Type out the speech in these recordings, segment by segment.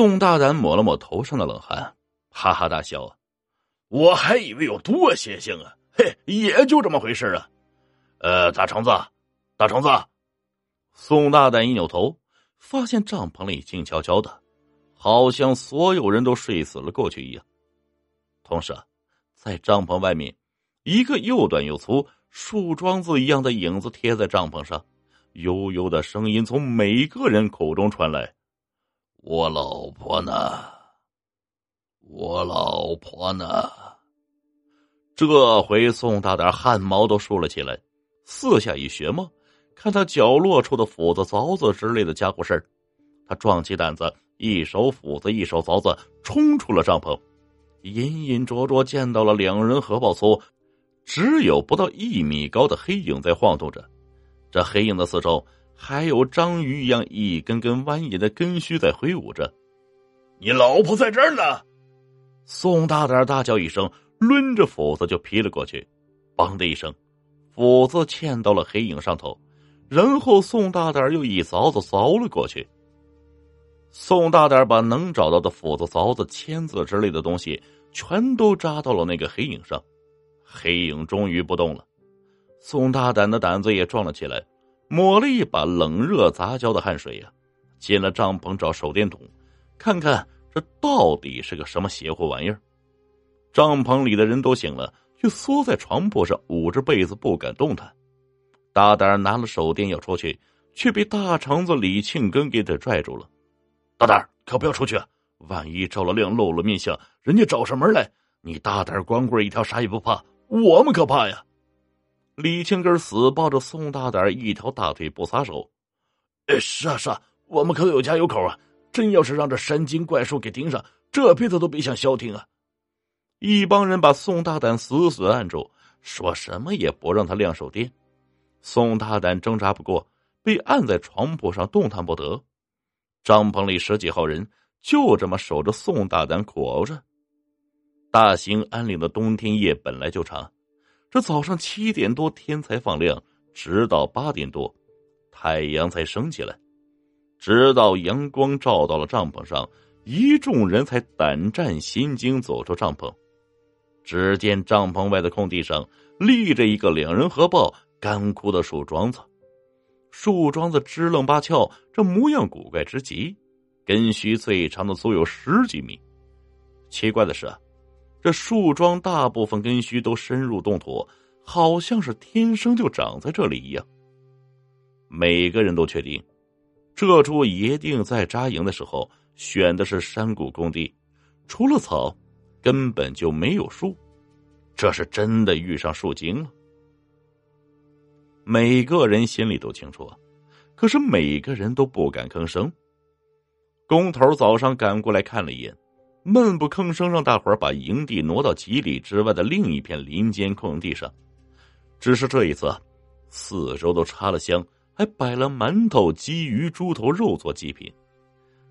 宋大胆抹了抹头上的冷汗，哈哈大笑：“我还以为有多邪性啊！嘿，也就这么回事啊！呃，大橙子，大橙子。”宋大胆一扭头，发现帐篷里静悄悄的，好像所有人都睡死了过去一样。同时，在帐篷外面，一个又短又粗、树桩子一样的影子贴在帐篷上，悠悠的声音从每个人口中传来：“我老婆呢？我老婆呢？”这回宋大胆汗毛都竖了起来，四下一寻摸，看他角落处的斧子、凿子之类的家伙事儿，他壮起胆子，一手斧子，一手凿子，冲出了帐篷。隐隐绰绰见到了两人合抱粗，只有不到一米高的黑影在晃动着。这黑影的四周还有章鱼一样一根根蜿蜒的根须在挥舞着。你老婆在这儿呢！宋大胆大叫一声，抡着斧子就劈了过去。梆的一声，斧子嵌到了黑影上头，然后宋大胆又一凿子凿了过去。宋大胆把能找到的斧子、凿子、签子之类的东西全都扎到了那个黑影上，黑影终于不动了。宋大胆的胆子也壮了起来，抹了一把冷热杂交的汗水呀，进了帐篷找手电筒，看看这到底是个什么邪乎玩意儿。帐篷里的人都醒了，却缩在床铺上捂着被子不敢动弹。大胆拿了手电要出去，却被大肠子李庆根给他拽住了。大胆可不要出去，万一着了亮露了面相，人家找上门来。你大胆光棍一条，啥也不怕，我们可怕呀！李青根死抱着宋大胆一条大腿不撒手。哎，是啊是啊，我们可有家有口啊！真要是让这山精怪兽给盯上，这辈子都别想消停啊！一帮人把宋大胆死死按住，说什么也不让他亮手电。宋大胆挣扎不过，被按在床铺上，动弹不得。帐篷里十几号人就这么守着宋大胆苦熬着。大兴安岭的冬天夜本来就长，这早上七点多天才放亮，直到八点多，太阳才升起来。直到阳光照到了帐篷上，一众人才胆战心惊走出帐篷。只见帐篷外的空地上立着一个两人合抱、干枯的树桩子。树桩子支棱八翘，这模样古怪之极，根须最长的足有十几米。奇怪的是，这树桩大部分根须都深入冻土，好像是天生就长在这里一样。每个人都确定，这处野定在扎营的时候选的是山谷工地，除了草，根本就没有树。这是真的遇上树精了。每个人心里都清楚，可是每个人都不敢吭声。工头早上赶过来看了一眼，闷不吭声，让大伙儿把营地挪到几里之外的另一片林间空地上。只是这一次，四周都插了香，还摆了馒头、鲫鱼、猪头肉做祭品。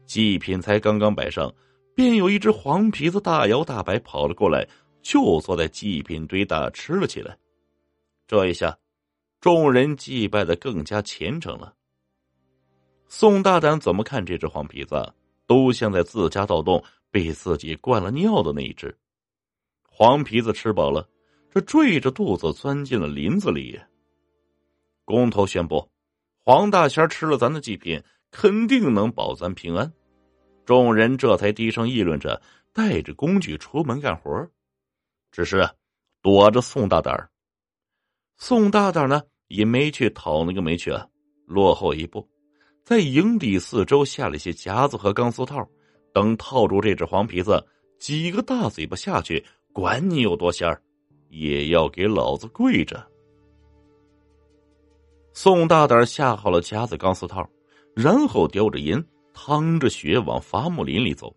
祭品才刚刚摆上，便有一只黄皮子大摇大摆跑了过来，就坐在祭品堆大吃了起来。这一下。众人祭拜的更加虔诚了。宋大胆怎么看这只黄皮子，都像在自家盗洞被自己灌了尿的那一只。黄皮子吃饱了，这坠着肚子钻进了林子里。工头宣布，黄大仙吃了咱的祭品，肯定能保咱平安。众人这才低声议论着，带着工具出门干活只是躲着宋大胆。宋大胆呢，也没去讨那个煤去，啊落后一步，在营地四周下了些夹子和钢丝套，等套住这只黄皮子，几个大嘴巴下去，管你有多仙儿，也要给老子跪着。宋大胆下好了夹子、钢丝套，然后叼着烟，淌着血往伐木林里走。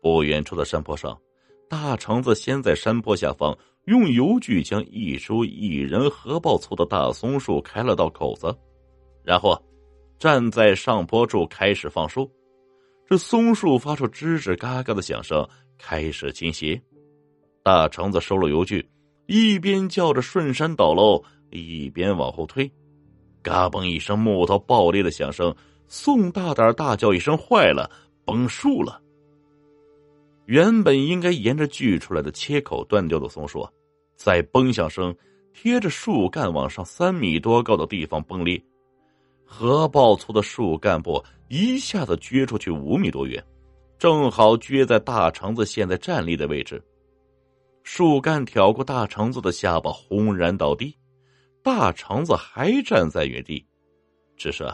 不远处的山坡上，大橙子先在山坡下方。用油锯将一株一人合抱粗的大松树开了道口子，然后站在上坡处开始放树。这松树发出吱吱嘎嘎的响声，开始倾斜。大橙子收了油锯，一边叫着顺山倒喽，一边往后推。嘎嘣一声木头爆裂的响声，宋大胆大叫一声坏了，崩树了。原本应该沿着锯出来的切口断掉的松树，在崩响声贴着树干往上三米多高的地方崩裂，核爆粗的树干部一下子撅出去五米多远，正好撅在大橙子现在站立的位置。树干挑过大橙子的下巴，轰然倒地。大橙子还站在原地，只是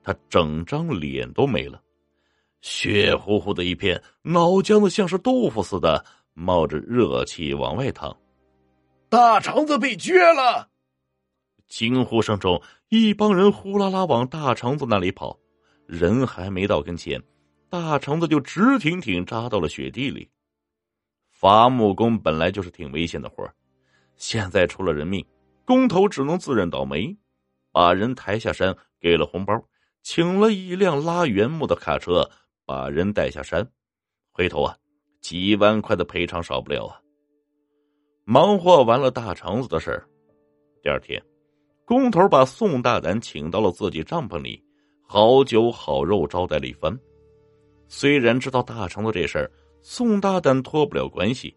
他整张脸都没了。血乎乎的一片，脑浆子像是豆腐似的冒着热气往外淌。大肠子被撅了！惊呼声中，一帮人呼啦啦往大肠子那里跑。人还没到跟前，大肠子就直挺挺扎到了雪地里。伐木工本来就是挺危险的活现在出了人命，工头只能自认倒霉，把人抬下山，给了红包，请了一辆拉原木的卡车。把人带下山，回头啊，几万块的赔偿少不了啊。忙活完了大肠子的事儿，第二天，工头把宋大胆请到了自己帐篷里，好酒好肉招待了一番。虽然知道大成的这事儿，宋大胆脱不了关系，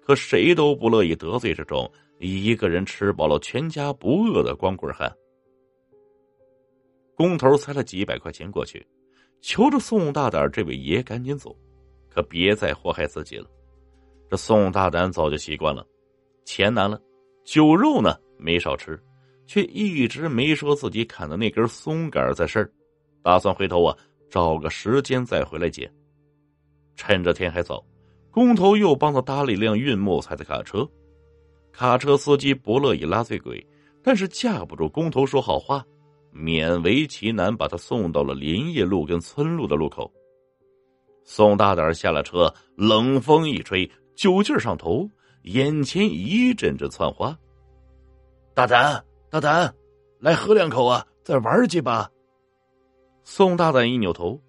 可谁都不乐意得罪这种一个人吃饱了全家不饿的光棍汉。工头塞了几百块钱过去。求着宋大胆这位爷赶紧走，可别再祸害自己了。这宋大胆早就习惯了，钱拿了，酒肉呢没少吃，却一直没说自己砍的那根松杆在事儿，打算回头啊找个时间再回来捡。趁着天还早，工头又帮他搭了一辆运木材的卡车。卡车司机不乐意拉醉鬼，但是架不住工头说好话。勉为其难，把他送到了林业路跟村路的路口。宋大胆下了车，冷风一吹，酒劲上头，眼前一阵阵窜花。大胆，大胆，来喝两口啊，再玩几把。宋大胆一扭头，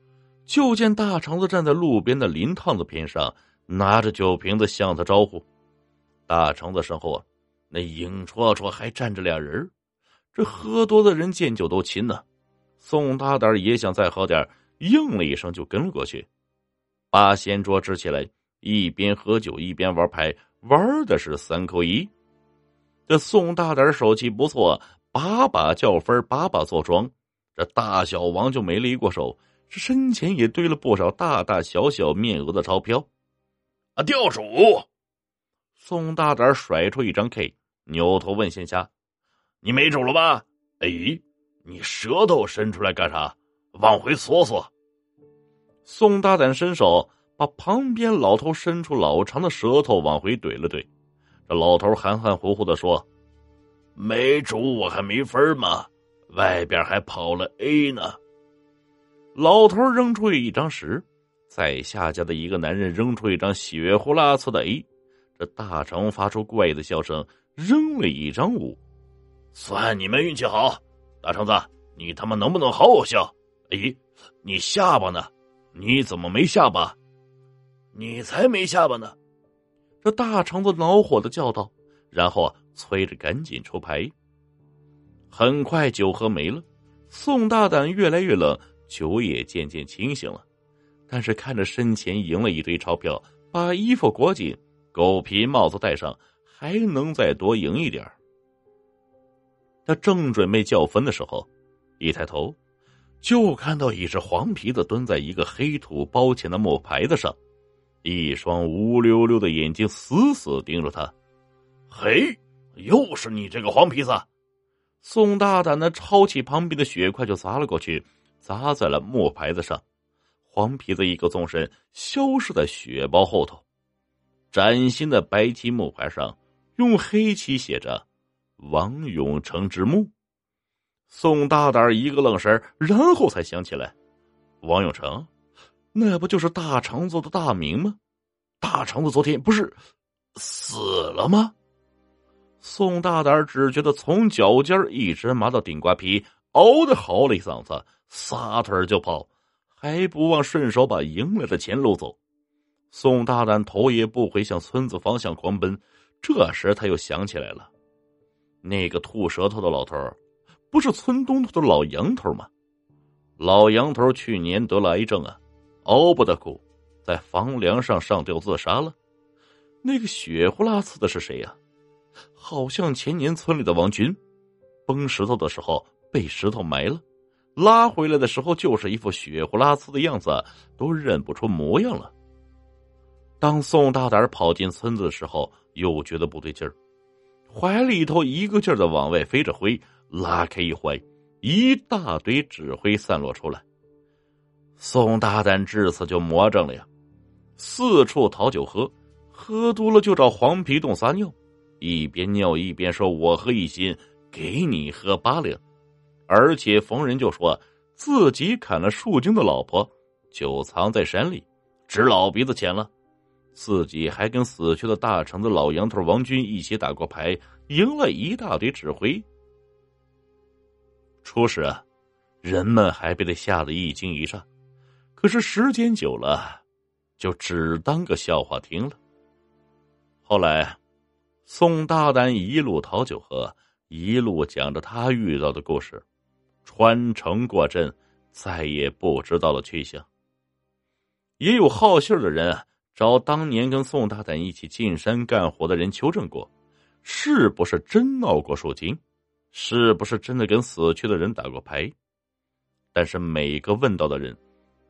就见大肠子站在路边的林趟子边上，拿着酒瓶子向他招呼。大肠子身后啊，那影绰绰还站着俩人这喝多的人见酒都亲呢，宋大胆也想再喝点，应了一声就跟了过去，把仙桌支起来，一边喝酒一边玩牌，玩的是三扣一。这宋大胆手气不错，把把叫分，把把坐庄。这大小王就没离过手，这身前也堆了不少大大小小面额的钞票。啊，掉手！宋大胆甩出一张 K，扭头问线下。你没主了吧？哎，你舌头伸出来干啥？往回缩缩。宋大胆伸手把旁边老头伸出老长的舌头往回怼了怼。这老头含含糊糊的说：“没主我还没分吗？外边还跑了 A 呢。”老头扔出一张十，在下家的一个男人扔出一张血呼啦呲的 A。这大成发出怪异的笑声，扔了一张五。算你们运气好，大橙子，你他妈能不能好好笑？咦，你下巴呢？你怎么没下巴？你才没下巴呢！这大橙子恼火的叫道，然后啊，催着赶紧出牌。很快酒喝没了，宋大胆越来越冷，酒也渐渐清醒了。但是看着身前赢了一堆钞票，把衣服裹紧，狗皮帽子戴上，还能再多赢一点他正准备叫分的时候，一抬头，就看到一只黄皮子蹲在一个黑土包前的木牌子上，一双乌溜溜的眼睛死死盯着他。嘿，又是你这个黄皮子！宋大胆的抄起旁边的血块就砸了过去，砸在了木牌子上。黄皮子一个纵身，消失在血包后头。崭新的白漆木牌上，用黑漆写着。王永成之墓，宋大胆一个愣神然后才想起来，王永成，那不就是大肠子的大名吗？大肠子昨天不是死了吗？宋大胆只觉得从脚尖一直麻到顶瓜皮，嗷的嚎了一嗓子，撒腿就跑，还不忘顺手把赢来的钱搂走。宋大胆头也不回向村子方向狂奔，这时他又想起来了。那个吐舌头的老头不是村东头的老杨头吗？老杨头去年得了癌症啊，熬不得苦，在房梁上上吊自杀了。那个血呼啦刺的是谁呀？好像前年村里的王军，崩石头的时候被石头埋了，拉回来的时候就是一副血呼啦刺的样子，都认不出模样了。当宋大胆跑进村子的时候，又觉得不对劲儿，怀里头一个劲儿的往外飞着灰，拉开一怀，一大堆纸灰散落出来。宋大胆至此就魔怔了呀，四处讨酒喝。喝多了就找黄皮洞撒尿，一边尿一边说：“我喝一斤，给你喝八两。”而且逢人就说自己砍了树精的老婆，就藏在山里，指老鼻子钱了。自己还跟死去的大橙子老杨头王军一起打过牌，赢了一大堆指挥。初时啊，人们还被他吓得一惊一乍，可是时间久了，就只当个笑话听了。后来，宋大胆一路讨酒喝，一路讲着他遇到的故事，穿城过镇，再也不知道了去向。也有好信的人找当年跟宋大胆一起进山干活的人求证过，是不是真闹过树精，是不是真的跟死去的人打过牌？但是每个问到的人，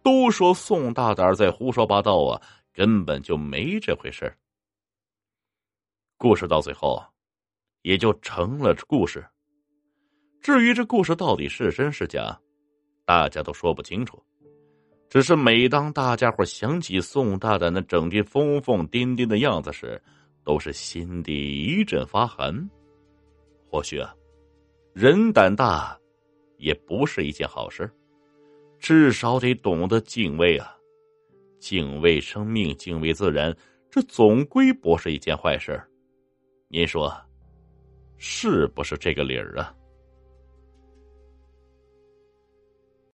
都说宋大胆在胡说八道啊，根本就没这回事故事到最后，也就成了故事。至于这故事到底是真是假，大家都说不清楚。只是每当大家伙想起宋大胆那整天疯疯癫癫的样子时，都是心底一阵发寒。或许啊，人胆大，也不是一件好事。至少得懂得敬畏啊，敬畏生命，敬畏自然，这总归不是一件坏事。您说，是不是这个理儿啊？